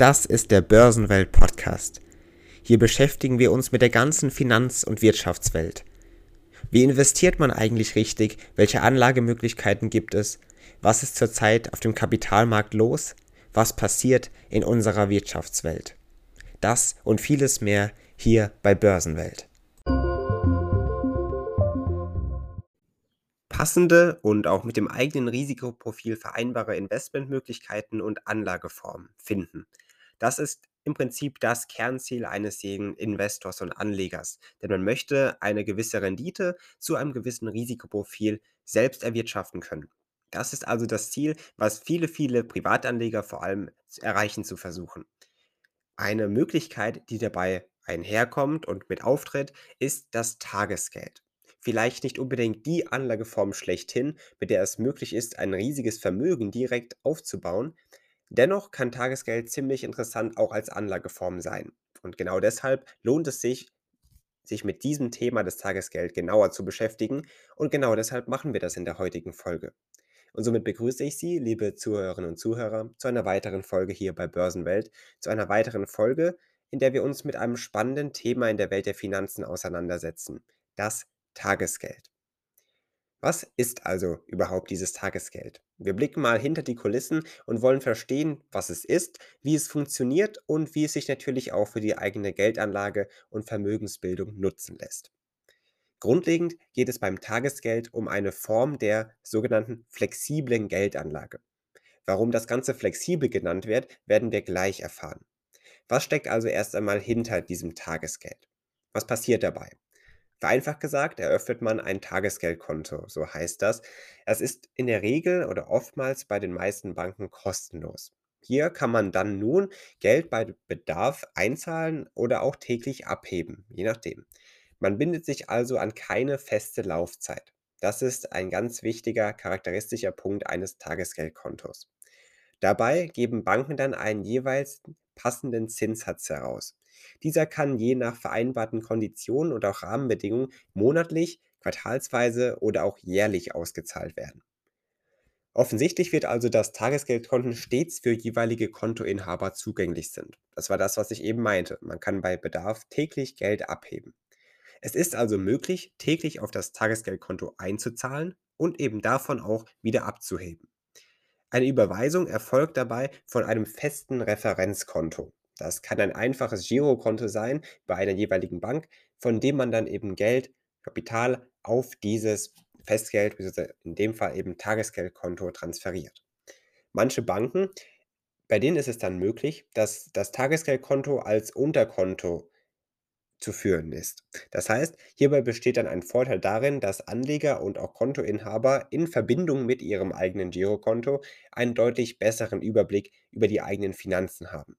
Das ist der Börsenwelt Podcast. Hier beschäftigen wir uns mit der ganzen Finanz- und Wirtschaftswelt. Wie investiert man eigentlich richtig? Welche Anlagemöglichkeiten gibt es? Was ist zurzeit auf dem Kapitalmarkt los? Was passiert in unserer Wirtschaftswelt? Das und vieles mehr hier bei Börsenwelt. Passende und auch mit dem eigenen Risikoprofil vereinbare Investmentmöglichkeiten und Anlageformen finden. Das ist im Prinzip das Kernziel eines jeden Investors und Anlegers, denn man möchte eine gewisse Rendite zu einem gewissen Risikoprofil selbst erwirtschaften können. Das ist also das Ziel, was viele, viele Privatanleger vor allem erreichen zu versuchen. Eine Möglichkeit, die dabei einherkommt und mit auftritt, ist das Tagesgeld. Vielleicht nicht unbedingt die Anlageform schlechthin, mit der es möglich ist, ein riesiges Vermögen direkt aufzubauen, Dennoch kann Tagesgeld ziemlich interessant auch als Anlageform sein. Und genau deshalb lohnt es sich, sich mit diesem Thema des Tagesgeld genauer zu beschäftigen. Und genau deshalb machen wir das in der heutigen Folge. Und somit begrüße ich Sie, liebe Zuhörerinnen und Zuhörer, zu einer weiteren Folge hier bei Börsenwelt, zu einer weiteren Folge, in der wir uns mit einem spannenden Thema in der Welt der Finanzen auseinandersetzen, das Tagesgeld. Was ist also überhaupt dieses Tagesgeld? Wir blicken mal hinter die Kulissen und wollen verstehen, was es ist, wie es funktioniert und wie es sich natürlich auch für die eigene Geldanlage und Vermögensbildung nutzen lässt. Grundlegend geht es beim Tagesgeld um eine Form der sogenannten flexiblen Geldanlage. Warum das Ganze flexibel genannt wird, werden wir gleich erfahren. Was steckt also erst einmal hinter diesem Tagesgeld? Was passiert dabei? Vereinfacht gesagt, eröffnet man ein Tagesgeldkonto, so heißt das. Es ist in der Regel oder oftmals bei den meisten Banken kostenlos. Hier kann man dann nun Geld bei Bedarf einzahlen oder auch täglich abheben, je nachdem. Man bindet sich also an keine feste Laufzeit. Das ist ein ganz wichtiger charakteristischer Punkt eines Tagesgeldkontos. Dabei geben Banken dann einen jeweils passenden Zinssatz heraus. Dieser kann je nach vereinbarten Konditionen und auch Rahmenbedingungen monatlich, quartalsweise oder auch jährlich ausgezahlt werden. Offensichtlich wird also, dass Tagesgeldkonten stets für jeweilige Kontoinhaber zugänglich sind. Das war das, was ich eben meinte. Man kann bei Bedarf täglich Geld abheben. Es ist also möglich, täglich auf das Tagesgeldkonto einzuzahlen und eben davon auch wieder abzuheben. Eine Überweisung erfolgt dabei von einem festen Referenzkonto. Das kann ein einfaches Girokonto sein bei einer jeweiligen Bank, von dem man dann eben Geld, Kapital auf dieses Festgeld, in dem Fall eben Tagesgeldkonto transferiert. Manche Banken, bei denen ist es dann möglich, dass das Tagesgeldkonto als Unterkonto zu führen ist. Das heißt, hierbei besteht dann ein Vorteil darin, dass Anleger und auch Kontoinhaber in Verbindung mit ihrem eigenen Girokonto einen deutlich besseren Überblick über die eigenen Finanzen haben.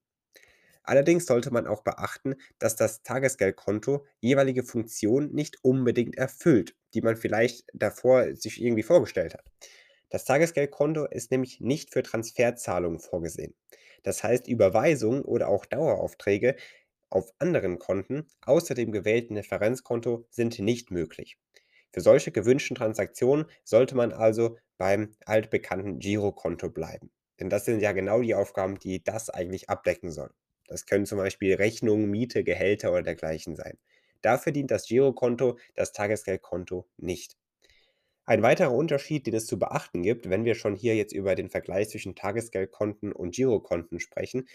Allerdings sollte man auch beachten, dass das Tagesgeldkonto jeweilige Funktionen nicht unbedingt erfüllt, die man vielleicht davor sich irgendwie vorgestellt hat. Das Tagesgeldkonto ist nämlich nicht für Transferzahlungen vorgesehen. Das heißt, Überweisungen oder auch Daueraufträge auf anderen Konten außer dem gewählten Referenzkonto sind nicht möglich. Für solche gewünschten Transaktionen sollte man also beim altbekannten Girokonto bleiben. Denn das sind ja genau die Aufgaben, die das eigentlich abdecken soll. Das können zum Beispiel Rechnungen, Miete, Gehälter oder dergleichen sein. Dafür dient das Girokonto, das Tagesgeldkonto nicht. Ein weiterer Unterschied, den es zu beachten gibt, wenn wir schon hier jetzt über den Vergleich zwischen Tagesgeldkonten und Girokonten sprechen,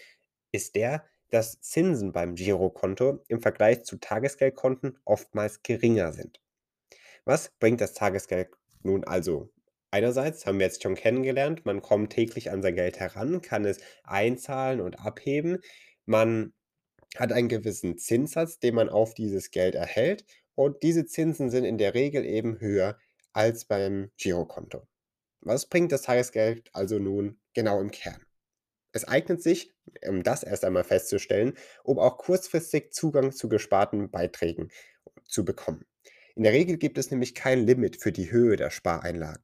ist der, dass Zinsen beim Girokonto im Vergleich zu Tagesgeldkonten oftmals geringer sind. Was bringt das Tagesgeld nun also? Einerseits haben wir jetzt schon kennengelernt, man kommt täglich an sein Geld heran, kann es einzahlen und abheben. Man hat einen gewissen Zinssatz, den man auf dieses Geld erhält und diese Zinsen sind in der Regel eben höher als beim Girokonto. Was bringt das Tagesgeld also nun genau im Kern? Es eignet sich, um das erst einmal festzustellen, um auch kurzfristig Zugang zu gesparten Beiträgen zu bekommen. In der Regel gibt es nämlich kein Limit für die Höhe der Spareinlagen.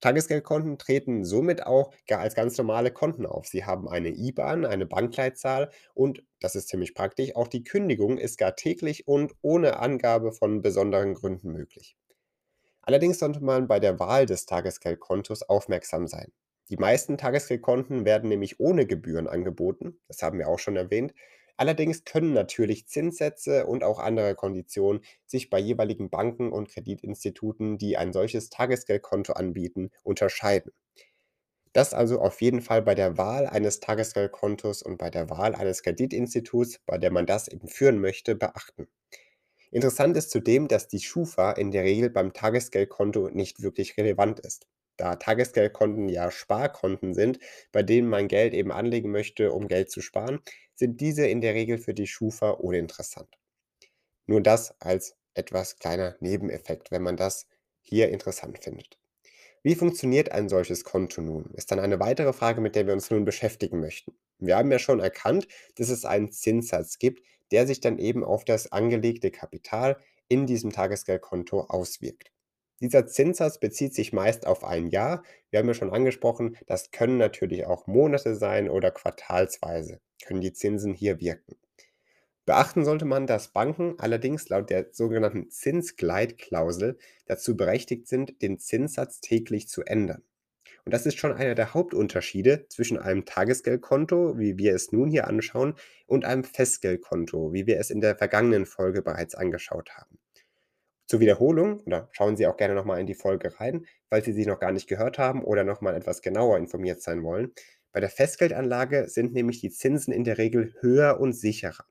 Tagesgeldkonten treten somit auch als ganz normale Konten auf. Sie haben eine IBAN, eine Bankleitzahl und, das ist ziemlich praktisch, auch die Kündigung ist gar täglich und ohne Angabe von besonderen Gründen möglich. Allerdings sollte man bei der Wahl des Tagesgeldkontos aufmerksam sein. Die meisten Tagesgeldkonten werden nämlich ohne Gebühren angeboten, das haben wir auch schon erwähnt. Allerdings können natürlich Zinssätze und auch andere Konditionen sich bei jeweiligen Banken und Kreditinstituten, die ein solches Tagesgeldkonto anbieten, unterscheiden. Das also auf jeden Fall bei der Wahl eines Tagesgeldkontos und bei der Wahl eines Kreditinstituts, bei der man das eben führen möchte, beachten. Interessant ist zudem, dass die Schufa in der Regel beim Tagesgeldkonto nicht wirklich relevant ist. Da Tagesgeldkonten ja Sparkonten sind, bei denen man Geld eben anlegen möchte, um Geld zu sparen, sind diese in der Regel für die Schufa uninteressant. Nur das als etwas kleiner Nebeneffekt, wenn man das hier interessant findet. Wie funktioniert ein solches Konto nun? Ist dann eine weitere Frage, mit der wir uns nun beschäftigen möchten. Wir haben ja schon erkannt, dass es einen Zinssatz gibt, der sich dann eben auf das angelegte Kapital in diesem Tagesgeldkonto auswirkt. Dieser Zinssatz bezieht sich meist auf ein Jahr. Wir haben ja schon angesprochen, das können natürlich auch Monate sein oder quartalsweise können die Zinsen hier wirken. Beachten sollte man, dass Banken allerdings laut der sogenannten Zinsgleitklausel dazu berechtigt sind, den Zinssatz täglich zu ändern. Und das ist schon einer der Hauptunterschiede zwischen einem Tagesgeldkonto, wie wir es nun hier anschauen, und einem Festgeldkonto, wie wir es in der vergangenen Folge bereits angeschaut haben. Zur Wiederholung, oder schauen Sie auch gerne nochmal in die Folge rein, falls Sie sie noch gar nicht gehört haben oder nochmal etwas genauer informiert sein wollen. Bei der Festgeldanlage sind nämlich die Zinsen in der Regel höher und sicherer.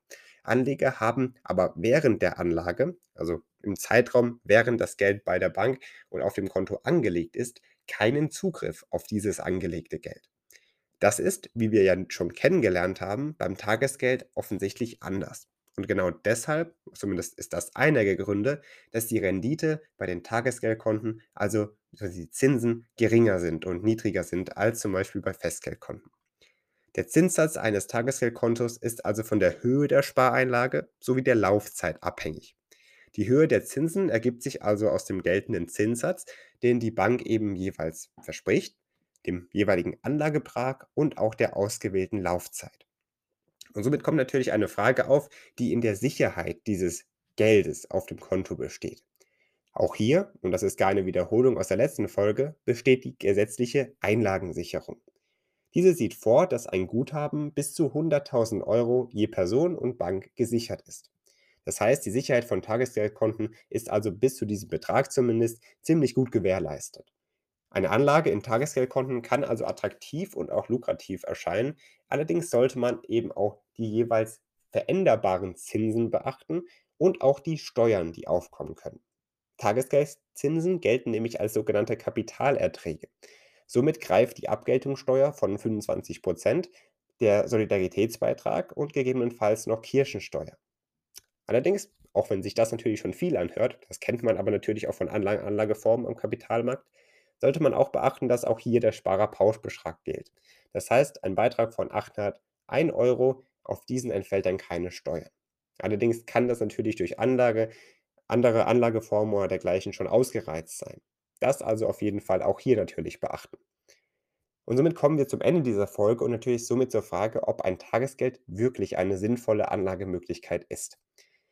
Anleger haben aber während der Anlage, also im Zeitraum, während das Geld bei der Bank und auf dem Konto angelegt ist, keinen Zugriff auf dieses angelegte Geld. Das ist, wie wir ja schon kennengelernt haben, beim Tagesgeld offensichtlich anders. Und genau deshalb, zumindest ist das einer der Gründe, dass die Rendite bei den Tagesgeldkonten, also die Zinsen, geringer sind und niedriger sind als zum Beispiel bei Festgeldkonten. Der Zinssatz eines Tagesgeldkontos ist also von der Höhe der Spareinlage sowie der Laufzeit abhängig. Die Höhe der Zinsen ergibt sich also aus dem geltenden Zinssatz, den die Bank eben jeweils verspricht, dem jeweiligen Anlagebetrag und auch der ausgewählten Laufzeit. Und somit kommt natürlich eine Frage auf, die in der Sicherheit dieses Geldes auf dem Konto besteht. Auch hier, und das ist gar eine Wiederholung aus der letzten Folge, besteht die gesetzliche Einlagensicherung. Diese sieht vor, dass ein Guthaben bis zu 100.000 Euro je Person und Bank gesichert ist. Das heißt, die Sicherheit von Tagesgeldkonten ist also bis zu diesem Betrag zumindest ziemlich gut gewährleistet. Eine Anlage in Tagesgeldkonten kann also attraktiv und auch lukrativ erscheinen, allerdings sollte man eben auch die jeweils veränderbaren Zinsen beachten und auch die Steuern, die aufkommen können. Tagesgeldzinsen gelten nämlich als sogenannte Kapitalerträge. Somit greift die Abgeltungssteuer von 25% der Solidaritätsbeitrag und gegebenenfalls noch Kirchensteuer. Allerdings, auch wenn sich das natürlich schon viel anhört, das kennt man aber natürlich auch von Anlage Anlageformen am Kapitalmarkt, sollte man auch beachten, dass auch hier der Sparerpauschbetrag gilt. Das heißt, ein Beitrag von 801 Euro, auf diesen entfällt dann keine Steuer. Allerdings kann das natürlich durch Anlage, andere Anlageformen oder dergleichen schon ausgereizt sein. Das also auf jeden Fall auch hier natürlich beachten. Und somit kommen wir zum Ende dieser Folge und natürlich somit zur Frage, ob ein Tagesgeld wirklich eine sinnvolle Anlagemöglichkeit ist.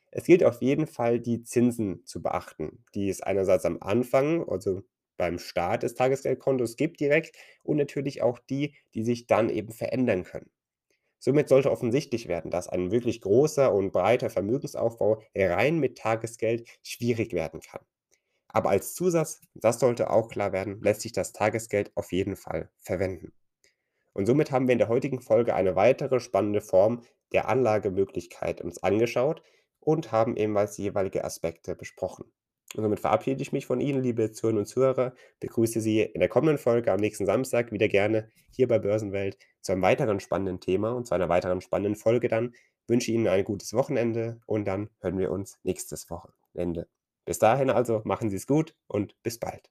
Es gilt auf jeden Fall, die Zinsen zu beachten, die es einerseits am Anfang, also beim Start des Tagesgeldkontos gibt direkt und natürlich auch die, die sich dann eben verändern können. Somit sollte offensichtlich werden, dass ein wirklich großer und breiter Vermögensaufbau rein mit Tagesgeld schwierig werden kann. Aber als Zusatz, das sollte auch klar werden, lässt sich das Tagesgeld auf jeden Fall verwenden. Und somit haben wir in der heutigen Folge eine weitere spannende Form der Anlagemöglichkeit uns angeschaut und haben ebenfalls jeweilige Aspekte besprochen. Und somit verabschiede ich mich von Ihnen, liebe Zuhörerinnen und Zuhörer, begrüße Sie in der kommenden Folge am nächsten Samstag wieder gerne hier bei Börsenwelt zu einem weiteren spannenden Thema und zu einer weiteren spannenden Folge dann. Wünsche Ihnen ein gutes Wochenende und dann hören wir uns nächstes Wochenende. Bis dahin also machen Sie es gut und bis bald.